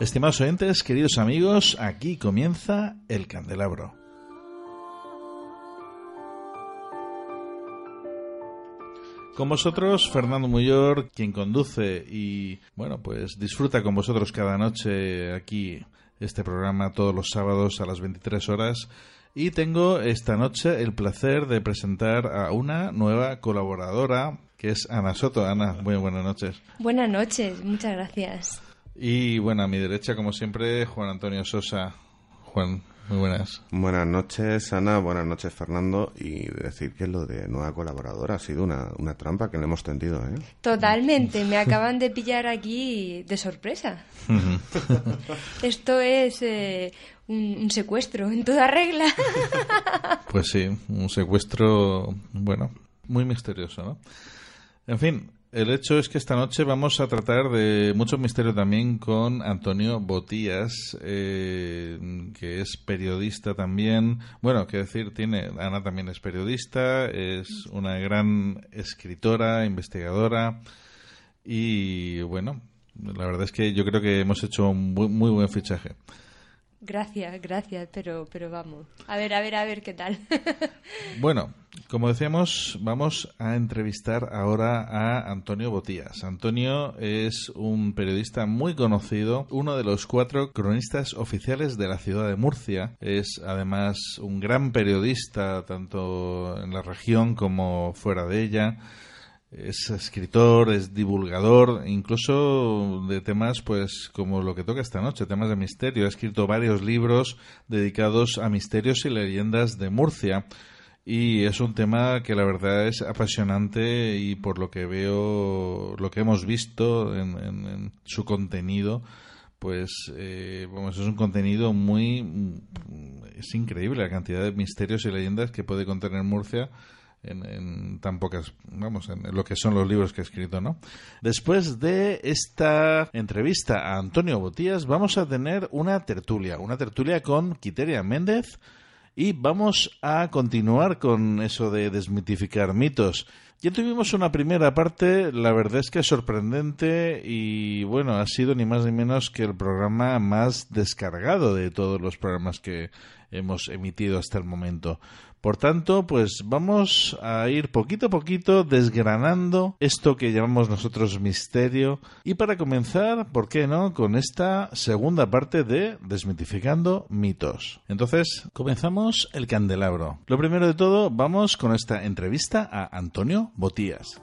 Estimados oyentes, queridos amigos, aquí comienza el candelabro. Con vosotros, Fernando Muyor, quien conduce y, bueno, pues disfruta con vosotros cada noche aquí este programa todos los sábados a las 23 horas. Y tengo esta noche el placer de presentar a una nueva colaboradora, que es Ana Soto. Ana, muy buenas noches. Buenas noches, muchas gracias. Y bueno, a mi derecha, como siempre, Juan Antonio Sosa. Juan, muy buenas. Buenas noches, Ana. Buenas noches, Fernando. Y decir que lo de nueva colaboradora ha sido una, una trampa que le hemos tendido, ¿eh? Totalmente. Me acaban de pillar aquí de sorpresa. Esto es eh, un, un secuestro en toda regla. Pues sí, un secuestro, bueno, muy misterioso, ¿no? En fin, el hecho es que esta noche vamos a tratar de mucho misterio también con Antonio Botías, eh, que es periodista también. Bueno, quiero decir, tiene Ana también es periodista, es una gran escritora, investigadora y bueno, la verdad es que yo creo que hemos hecho un muy, muy buen fichaje. Gracias, gracias, pero, pero vamos. A ver, a ver, a ver qué tal. Bueno, como decíamos, vamos a entrevistar ahora a Antonio Botías. Antonio es un periodista muy conocido, uno de los cuatro cronistas oficiales de la ciudad de Murcia. Es además un gran periodista tanto en la región como fuera de ella. Es escritor, es divulgador, incluso de temas pues como lo que toca esta noche, temas de misterio. Ha escrito varios libros dedicados a misterios y leyendas de Murcia y es un tema que la verdad es apasionante y por lo que veo, lo que hemos visto en, su contenido, pues eh, vamos, es un contenido muy... es increíble la cantidad de misterios y leyendas que puede contener Murcia en, en tan pocas, vamos, en lo que son los libros que ha escrito, ¿no? Después de esta entrevista a Antonio Botías, vamos a tener una tertulia, una tertulia con Quiteria Méndez, y vamos a continuar con eso de desmitificar mitos. Ya tuvimos una primera parte, la verdad es que sorprendente y bueno, ha sido ni más ni menos que el programa más descargado de todos los programas que hemos emitido hasta el momento. Por tanto, pues vamos a ir poquito a poquito desgranando esto que llamamos nosotros misterio. Y para comenzar, ¿por qué no? Con esta segunda parte de Desmitificando mitos. Entonces, comenzamos el candelabro. Lo primero de todo, vamos con esta entrevista a Antonio Botías.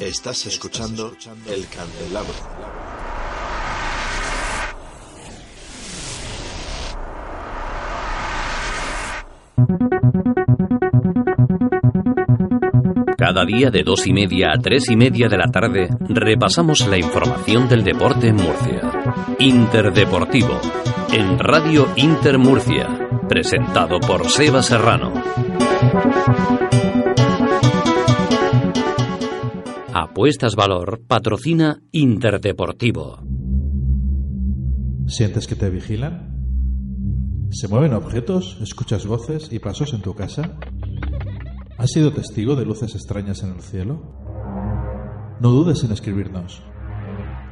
Estás escuchando El Candelabro. Cada día de dos y media a tres y media de la tarde repasamos la información del deporte en Murcia. Interdeportivo, en Radio Inter Murcia, presentado por Seba Serrano. Apuestas Valor patrocina Interdeportivo. ¿Sientes que te vigilan? ¿Se mueven objetos? ¿Escuchas voces y pasos en tu casa? ¿Has sido testigo de luces extrañas en el cielo? No dudes en escribirnos.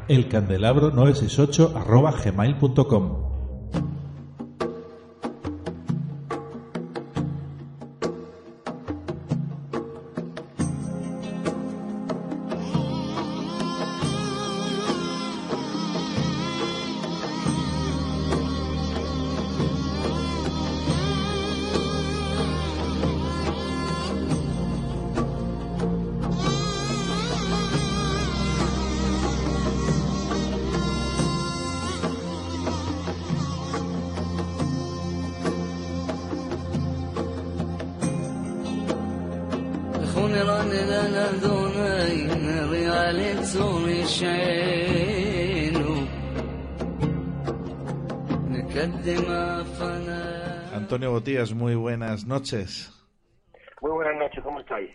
Elcandelabro968 arroba gmail.com Antonio Botías, muy buenas noches. Muy buenas noches, ¿cómo estáis?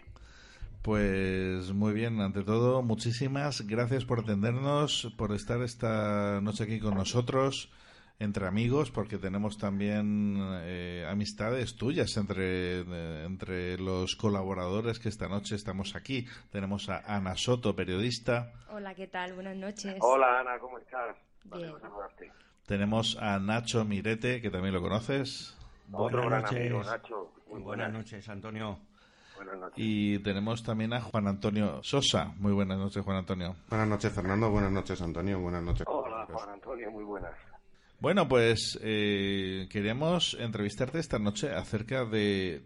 Pues muy bien, ante todo, muchísimas gracias por atendernos, por estar esta noche aquí con nosotros, entre amigos, porque tenemos también eh, amistades tuyas entre, eh, entre los colaboradores que esta noche estamos aquí. Tenemos a Ana Soto, periodista. Hola, ¿qué tal? Buenas noches. Hola, Ana, ¿cómo estás? Bien. Tenemos a Nacho Mirete, que también lo conoces. Otro gran amigo, Nacho. Muy buenas noches, Antonio. Buenas noches. Y tenemos también a Juan Antonio Sosa. Muy buenas noches, Juan Antonio. Buenas noches, Fernando. Buenas noches, Antonio. Buenas noches. Hola, Juan Antonio, muy buenas. Bueno, pues eh, queríamos entrevistarte esta noche acerca de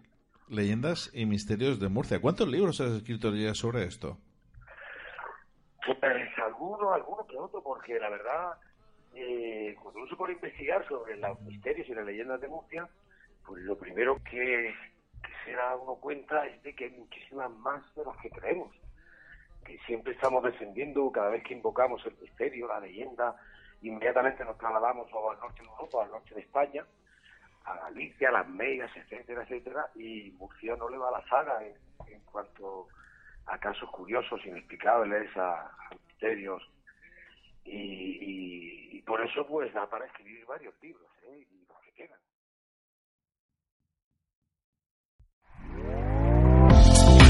leyendas y misterios de Murcia. ¿Cuántos libros has escrito ya sobre esto? Pues alguno, alguno que otro, porque la verdad, eh, cuando uno se pone a investigar sobre los misterios y las leyendas de Murcia, pues lo primero que, que se da uno cuenta es de que hay muchísimas más de las que creemos. Que siempre estamos defendiendo, cada vez que invocamos el misterio, la leyenda, inmediatamente nos trasladamos al norte de Europa, al norte de España, a Galicia, a las Megas, etcétera, etcétera, y Murcia no le va a la saga en, en cuanto a casos curiosos, inexplicables, a, misterios. Y, y, y, por eso, pues, da para escribir varios libros, ¿eh? y los que quedan.